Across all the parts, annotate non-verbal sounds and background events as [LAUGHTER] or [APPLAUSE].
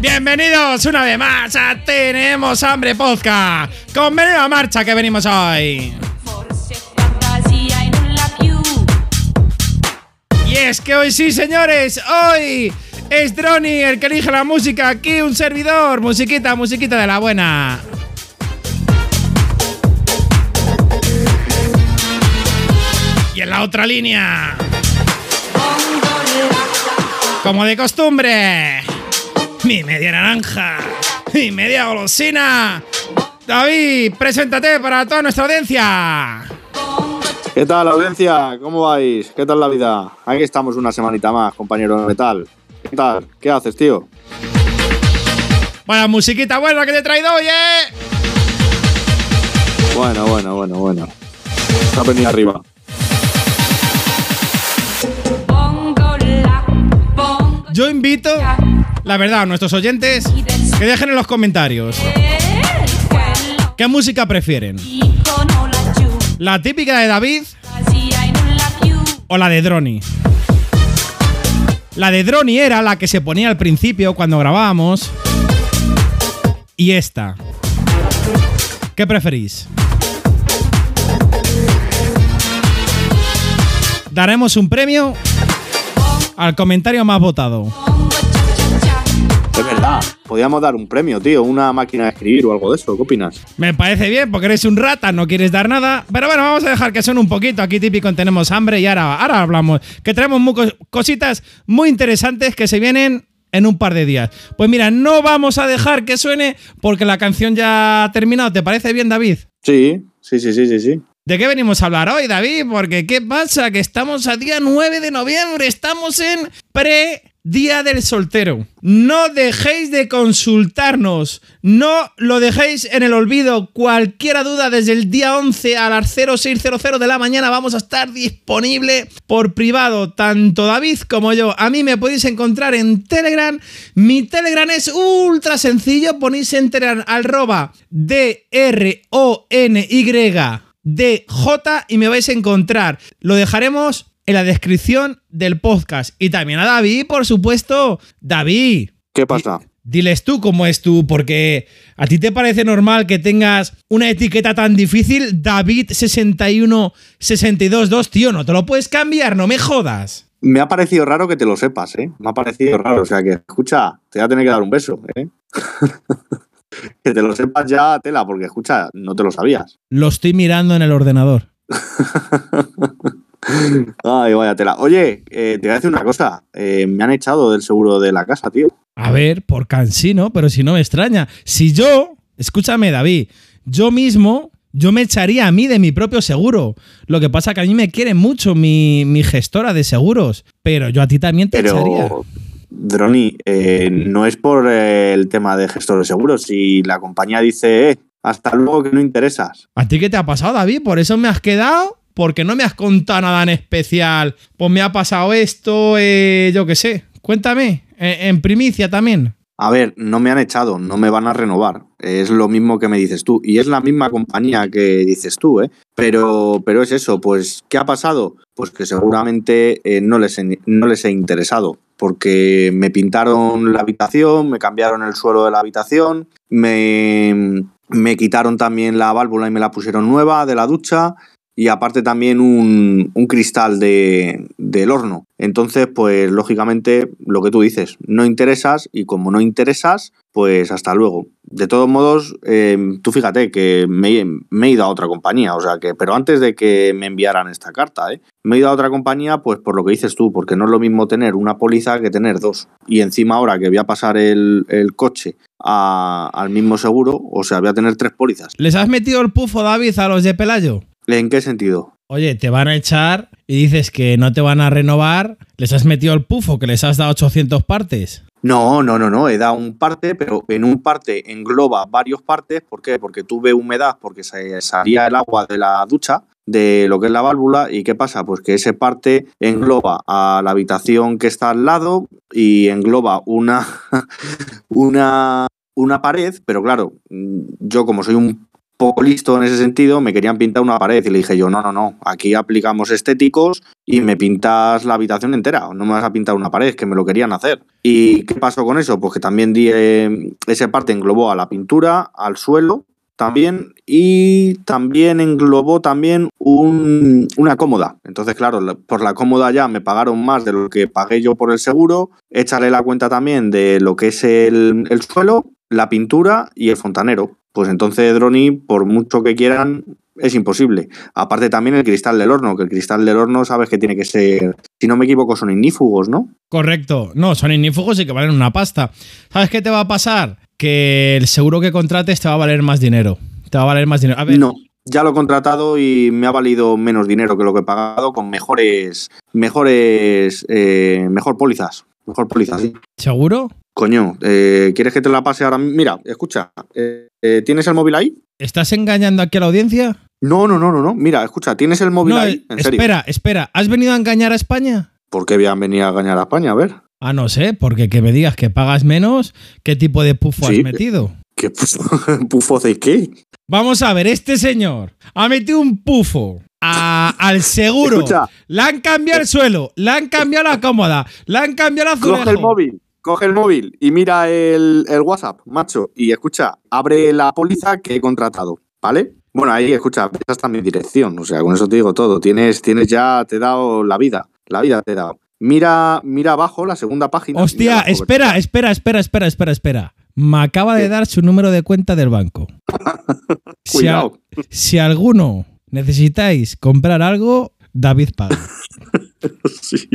Bienvenidos una vez más a Tenemos Hambre Podcast. Con menuda marcha que venimos hoy. Y es que hoy sí, señores, hoy es Droni el que elige la música. Aquí un servidor. Musiquita, musiquita de la buena. Y en la otra línea, como de costumbre, mi media naranja, mi media golosina. David, preséntate para toda nuestra audiencia. ¿Qué tal, audiencia? ¿Cómo vais? ¿Qué tal la vida? Aquí estamos una semanita más, compañero de metal. ¿Qué tal? ¿Qué haces, tío? Vaya musiquita buena que te he traído hoy, ¿eh? Bueno, bueno, bueno, bueno. Está venido arriba. Yo invito, la verdad, a nuestros oyentes que dejen en los comentarios qué música prefieren. La típica de David o la de Droni. La de Droni era la que se ponía al principio cuando grabábamos. Y esta. ¿Qué preferís? Daremos un premio al comentario más votado. Es verdad. Podríamos dar un premio, tío. Una máquina de escribir o algo de eso. ¿Qué opinas? Me parece bien, porque eres un rata, no quieres dar nada. Pero bueno, vamos a dejar que suene un poquito. Aquí típico en tenemos hambre y ahora, ahora hablamos. Que traemos mu- cositas muy interesantes que se vienen en un par de días. Pues mira, no vamos a dejar que suene porque la canción ya ha terminado. ¿Te parece bien, David? Sí, sí, sí, sí, sí, sí. ¿De qué venimos a hablar hoy, David? Porque ¿qué pasa? Que estamos a día 9 de noviembre, estamos en pre Día del soltero. No dejéis de consultarnos, no lo dejéis en el olvido. Cualquier duda desde el día 11 a las 0600 de la mañana vamos a estar disponible por privado, tanto David como yo. A mí me podéis encontrar en Telegram. Mi Telegram es ultra sencillo, ponéis en Telegram arroba D-R-O-N-Y. DJ y me vais a encontrar. Lo dejaremos en la descripción del podcast. Y también a David, por supuesto. David, ¿Qué pasa? diles tú cómo es tú, porque a ti te parece normal que tengas una etiqueta tan difícil, David 61 622, tío, no te lo puedes cambiar, no me jodas. Me ha parecido raro que te lo sepas, ¿eh? Me ha parecido raro. O sea que, escucha, te voy a tener que dar un beso, ¿eh? [LAUGHS] que te lo sepas ya, tela, porque, escucha, no te lo sabías. Lo estoy mirando en el ordenador. [LAUGHS] Ay, vaya tela. Oye, eh, te voy a decir una cosa. Eh, me han echado del seguro de la casa, tío. A ver, por cansino, pero si no me extraña. Si yo, escúchame, David, yo mismo, yo me echaría a mí de mi propio seguro. Lo que pasa que a mí me quiere mucho mi, mi gestora de seguros, pero yo a ti también te echaría. Droni, eh, no es por eh, el tema de gestor de seguros. Si la compañía dice, eh, hasta luego que no interesas. ¿A ti qué te ha pasado, David? ¿Por eso me has quedado? Porque no me has contado nada en especial. Pues me ha pasado esto, eh, yo qué sé. Cuéntame, en primicia también. A ver, no me han echado, no me van a renovar. Es lo mismo que me dices tú. Y es la misma compañía que dices tú, ¿eh? Pero, pero es eso, pues, ¿qué ha pasado? Pues que seguramente eh, no, les he, no les he interesado. Porque me pintaron la habitación, me cambiaron el suelo de la habitación, me, me quitaron también la válvula y me la pusieron nueva de la ducha y aparte también un, cristal de, del horno. Entonces, pues lógicamente lo que tú dices, no interesas y como no interesas, pues hasta luego. De todos modos, eh, tú fíjate que me, he ido a otra compañía, o sea que, pero antes de que me enviaran esta carta, ¿eh? me he ido a otra compañía, pues por lo que dices tú, porque no es lo mismo tener una póliza que tener dos. Y encima ahora que voy a pasar el, el coche al mismo seguro, o sea, voy a tener tres pólizas. ¿Les has metido el pufo, David, a los de Pelayo? ¿En qué sentido? Oye, te van a echar y dices que no te van a renovar. ¿Les has metido el pufo que les has dado 800 partes? No, no, no, no, he dado un parte, pero en un parte engloba varios partes. ¿Por qué? Porque tuve humedad, porque se salía el agua de la ducha, de lo que es la válvula. ¿Y qué pasa? Pues que ese parte engloba a la habitación que está al lado y engloba una, [LAUGHS] una, una pared, pero claro, yo como soy un poco listo en ese sentido, me querían pintar una pared y le dije yo, no, no, no, aquí aplicamos estéticos y me pintas la habitación entera, no me vas a pintar una pared, que me lo querían hacer. ¿Y qué pasó con eso? Pues que también di, eh, esa parte englobó a la pintura, al suelo también y también englobó también un- una cómoda. Entonces, claro, la- por la cómoda ya me pagaron más de lo que pagué yo por el seguro, échale la cuenta también de lo que es el suelo, la pintura y el fontanero. Pues entonces, Droni, por mucho que quieran, es imposible. Aparte también el cristal del horno, que el cristal del horno sabes que tiene que ser, si no me equivoco, son ignífugos, ¿no? Correcto. No, son ignífugos y que valen una pasta. ¿Sabes qué te va a pasar? Que el seguro que contrates te va a valer más dinero. Te va a valer más dinero. A ver, No, ya lo he contratado y me ha valido menos dinero que lo que he pagado con mejores, mejores, eh, mejor pólizas. Mejor pólizas, sí. ¿seguro? Coño, eh, ¿quieres que te la pase ahora? Mira, escucha, eh, eh, ¿tienes el móvil ahí? ¿Estás engañando aquí a la audiencia? No, no, no, no, no. Mira, escucha, ¿tienes el móvil No, ahí? En serio. espera, espera. ¿Has venido a engañar a España? ¿Por qué habían venido a engañar a España? A ver. Ah, no sé, porque que me digas que pagas menos, ¿qué tipo de pufo Sí. has metido? ¿Qué pufo, [LAUGHS] pufo de qué? Vamos a ver, este señor ha metido un pufo a- al seguro. Escucha. Le han cambiado el suelo, le han cambiado la cómoda, le han cambiado el azulejo. Coge el móvil, coge el móvil y mira el, el WhatsApp, macho. Y escucha, abre la póliza que he contratado, ¿vale? Bueno, ahí escucha, esa está mi dirección, o sea, con eso te digo todo. Tienes, tienes ya, te he dado la vida, la vida te he dado. Mira, mira abajo la segunda página. Hostia, espera, espera, espera, espera, espera, espera. Me acaba de ¿Qué? dar su número de cuenta del banco. [LAUGHS] Si, a- Cuidado. si alguno necesitáis comprar algo, David paga. [LAUGHS] Sí.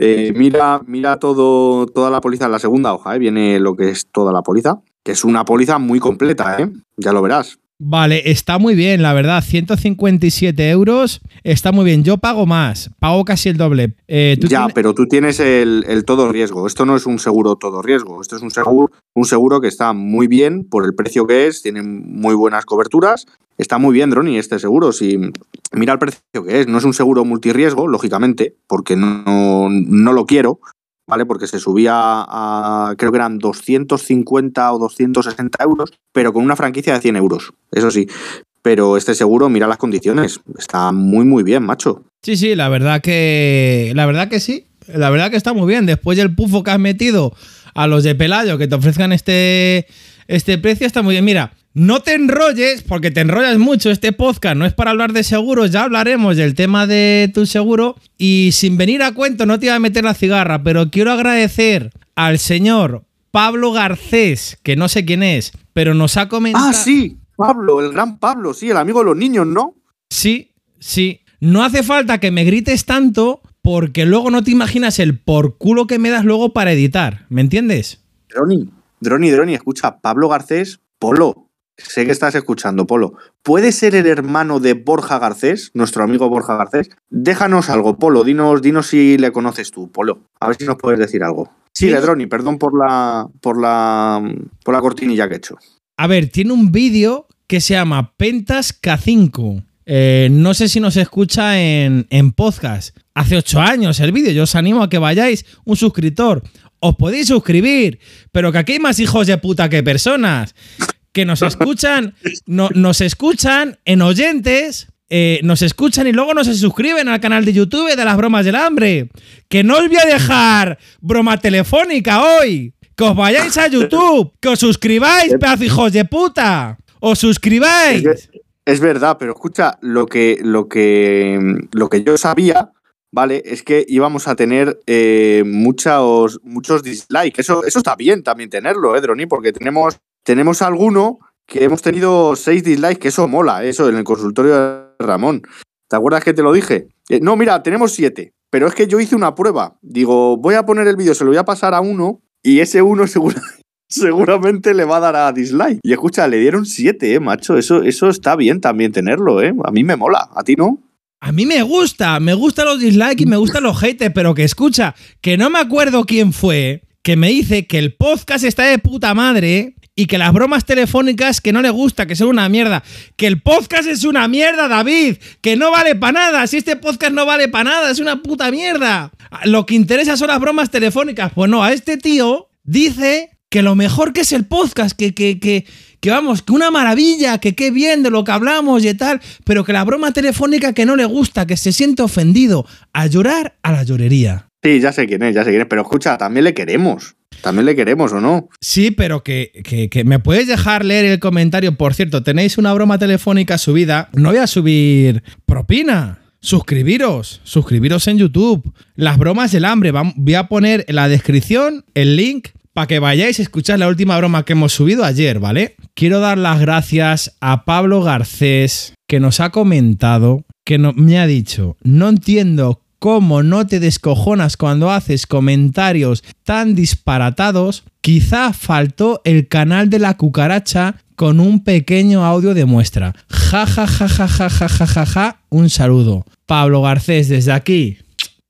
Eh, mira, mira todo, toda la póliza en la segunda hoja, ¿eh? viene lo que es toda la póliza, que es una póliza muy completa, ¿eh? ya lo verás. Vale, está muy bien, la verdad. 157 euros. Está muy bien. Yo pago más. Pago casi el doble. Eh, ¿tú Ya, tienes- pero tú tienes el, el todo riesgo. Esto no es un seguro todo riesgo. Esto es un seguro, un seguro que está muy bien por el precio que es, tiene muy buenas coberturas. Está muy bien, Droni, este seguro. Si mira el precio que es, no es un seguro multirriesgo, lógicamente, porque no, no lo quiero, ¿vale? Porque se subía a, creo que eran 250 o 260 euros, pero con una franquicia de 100 euros. Eso sí. Pero este seguro, mira las condiciones. Está muy, muy bien, macho. Sí, sí, la verdad que. La verdad que sí. La verdad que está muy bien. Después del pufo que has metido a los de Pelayo que te ofrezcan este, este precio, está muy bien. Mira, no te enrolles, porque te enrollas mucho. Este podcast no es para hablar de seguros, ya hablaremos del tema de tu seguro. Y sin venir a cuento, no te iba a meter la cigarra, pero quiero agradecer al señor Pablo Garcés, que no sé quién es, pero nos ha comentado. Ah, sí, Pablo, el gran Pablo, sí, el amigo de los niños, ¿no? Sí, sí. No hace falta que me grites tanto porque luego no te imaginas el por culo que me das luego para editar. ¿Me entiendes? Droni, Droni, Droni, escucha, Pablo Garcés, Polo. Sé que estás escuchando, Polo. ¿Puede ser el hermano de Borja Garcés, nuestro amigo Borja Garcés? Déjanos algo, Polo. Dinos, dinos si le conoces tú, Polo. A ver si nos puedes decir algo. Sí. Droni, perdón por la, por la, por la cortinilla que he hecho. A ver, tiene un vídeo que se llama Pentas K5. Eh, no sé si nos escucha en, en podcast. Hace ocho años el vídeo. Yo os animo a que vayáis un suscriptor. Os podéis suscribir, pero que aquí hay más hijos de puta que personas. Que nos escuchan, no- nos escuchan en oyentes, eh, nos escuchan y luego no se suscriben al canal de YouTube de las bromas del hambre. Que no os voy a dejar broma telefónica hoy. Que os vayáis a YouTube, que os suscribáis, pedazo de hijos de puta. Os suscribáis. Es verdad, pero escucha, lo que, lo que, lo que yo sabía, ¿vale? Es que íbamos a tener eh, muchos, muchos dislikes. Eso, eso está bien también tenerlo, ¿eh, Droni? Porque tenemos, tenemos alguno que hemos tenido seis dislikes, que eso mola, ¿eh? eso en el consultorio de Ramón. ¿Te acuerdas que te lo dije? Eh, no, mira, tenemos siete. Pero es que yo hice una prueba. Digo, voy a poner el vídeo, se lo voy a pasar a uno y ese uno [LAUGHS] seguramente le va a dar a dislike. Y escucha, le dieron siete, eh, macho. Eso, eso está bien también tenerlo, eh. A mí me mola, a ti no. A mí me gusta, me gustan los dislikes y me gustan los haters, pero que escucha, que no me acuerdo quién fue, que me dice que el podcast está de puta madre y que las bromas telefónicas que no le gusta, que son una mierda. Que el podcast es una mierda, David, que no vale para nada. Si este podcast no vale para nada, es una puta mierda. Lo que interesa son las bromas telefónicas. Pues no, a este tío dice que lo mejor que es el podcast, que, que, que, que vamos, que una maravilla, que qué bien de lo que hablamos y tal, pero que la broma telefónica que no le gusta, que se siente ofendido, a llorar a la llorería. Sí, ya sé quién es, ya sé quién es. Pero escucha, también le queremos. También le queremos, ¿o no? Sí, pero que, que- me puedes dejar leer el comentario. Por cierto, tenéis una broma telefónica subida. No voy a subir propina. Suscribiros, suscribiros en YouTube. Las bromas del hambre. Voy a poner en la descripción el link para que vayáis a escuchar la última broma que hemos subido ayer, ¿vale? Quiero dar las gracias a Pablo Garcés, que nos ha comentado, que me ha dicho, no entiendo cómo no te descojonas cuando haces comentarios tan disparatados, quizá faltó el canal de la cucaracha con un pequeño audio de muestra. Ja, ja, ja, ja, ja, ja, ja, ja. Un saludo. Pablo Garcés, desde aquí,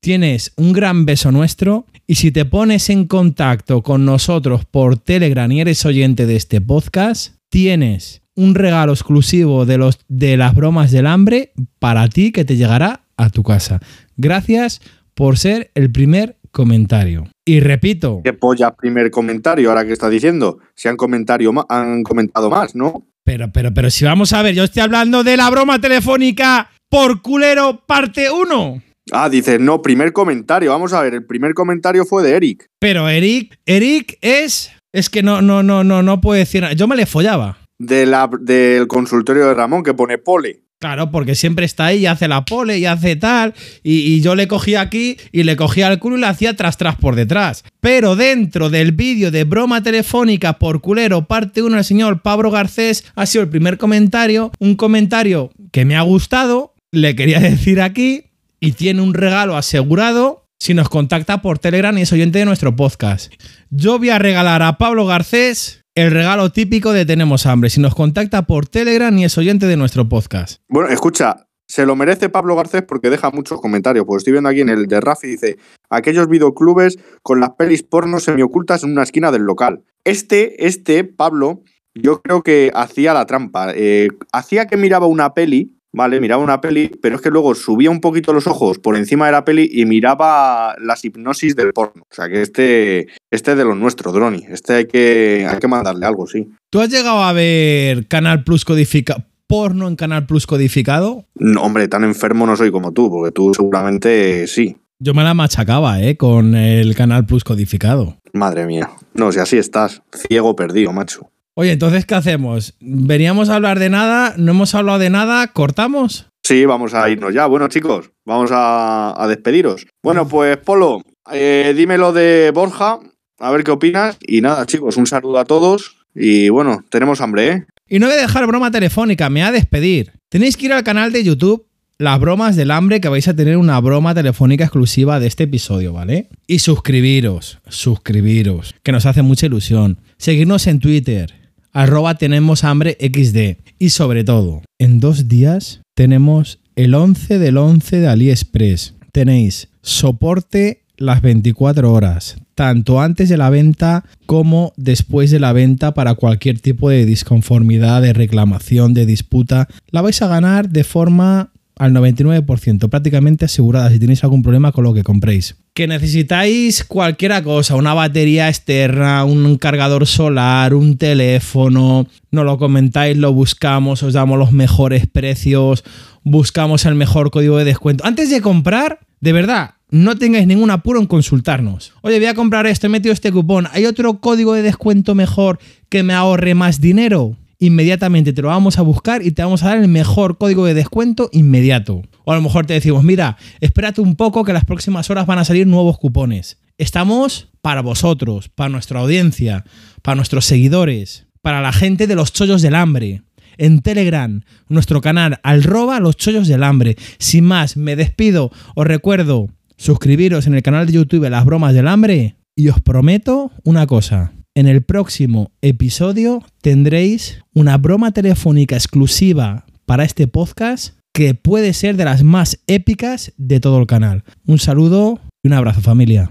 tienes un gran beso nuestro y si te pones en contacto con nosotros por Telegram y eres oyente de este podcast, tienes un regalo exclusivo de, los, de las bromas del hambre para ti que te llegará a tu casa. Gracias por ser el primer comentario. Y repito, Qué polla primer comentario, ahora que está diciendo. Si han, comentario han comentado más, ¿no? pero, pero, pero si vamos a ver, yo estoy hablando de la broma telefónica por culero parte 1. Ah, dices, no, primer comentario. Vamos a ver, el primer comentario fue de Eric. Pero Eric, Eric es... Es que no, no, no, no, no puedo decir nada. Yo me le follaba. De la, del consultorio de Ramón, que pone pole. Claro, porque siempre está ahí y hace la pole y hace tal. Y, yo le cogía aquí y le cogía el culo y le hacía tras tras por detrás. Pero dentro del vídeo de broma telefónica por culero, parte 1, el señor Pablo Garcés ha sido el primer comentario. Un comentario que me ha gustado. Le quería [LAUGHS] decir aquí. Y tiene un regalo asegurado si nos contacta por Telegram y es oyente de nuestro podcast. Yo voy a regalar a Pablo Garcés el regalo típico de Tenemos Hambre. Si nos contacta por Telegram y es oyente de nuestro podcast. Bueno, escucha, se lo merece Pablo Garcés porque deja muchos comentarios. Pues estoy viendo aquí en el de Rafi, dice, aquellos videoclubes con las pelis porno semiocultas en una esquina del local. Este, este, Pablo, yo creo que hacía la trampa. Eh, hacía que miraba una peli, ¿vale? Miraba una peli, pero es que luego subía un poquito los ojos por encima de la peli y miraba las hipnosis del porno. O sea que este, este es de los nuestros, Droni. Este hay que, hay que mandarle algo, sí. ¿Tú has llegado a ver Canal Plus codificado? ¿Porno en Canal Plus codificado? No, hombre, tan enfermo no soy como tú, porque tú seguramente sí. Yo me la machacaba, ¿eh? Con el Canal Plus codificado. Madre mía. No, si así estás, ciego perdido, macho. Oye, entonces, ¿qué hacemos? ¿Veníamos a hablar de nada? ¿No hemos hablado de nada? ¿Cortamos? Sí, vamos a irnos ya. Bueno, chicos, vamos a, a despediros. Bueno, pues Polo, eh, dime lo de Borja, a ver qué opinas. Y nada, chicos, un saludo a todos. Y bueno, tenemos hambre, ¿eh? Y no voy a dejar broma telefónica, me voy a despedir. Tenéis que ir al canal de YouTube, Las Bromas del Hambre, que vais a tener una broma telefónica exclusiva de este episodio, ¿vale? Y suscribiros, suscribiros, que nos hace mucha ilusión. Seguirnos en Twitter, arroba tenemos hambre XD. Y sobre todo, en dos días tenemos el 11 del 11 de AliExpress. Tenéis soporte las 24 horas, tanto antes de la venta como después de la venta para cualquier tipo de disconformidad, de reclamación, de disputa. La vais a ganar de forma al 99%, prácticamente asegurada si tenéis algún problema con lo que compréis. Que necesitáis cualquiera cosa, una batería externa, un cargador solar, un teléfono, no lo comentáis, lo buscamos, os damos los mejores precios, buscamos el mejor código de descuento. Antes de comprar, de verdad, no tengáis ningún apuro en consultarnos. Oye, voy a comprar esto, he metido este cupón. ¿Hay otro código de descuento mejor que me ahorre más dinero? Inmediatamente te lo vamos a buscar y te vamos a dar el mejor código de descuento inmediato. O a lo mejor te decimos, mira, espérate un poco que las próximas horas van a salir nuevos cupones. Estamos para vosotros, para nuestra audiencia, para nuestros seguidores, para la gente de los chollos del hambre en Telegram, nuestro canal, arroba los chollos del hambre. Sin más, me despido. Os recuerdo suscribiros en el canal de YouTube Las Bromas del Hambre y os prometo una cosa. En el próximo episodio tendréis una broma telefónica exclusiva para este podcast que puede ser de las más épicas de todo el canal. Un saludo y un abrazo familia.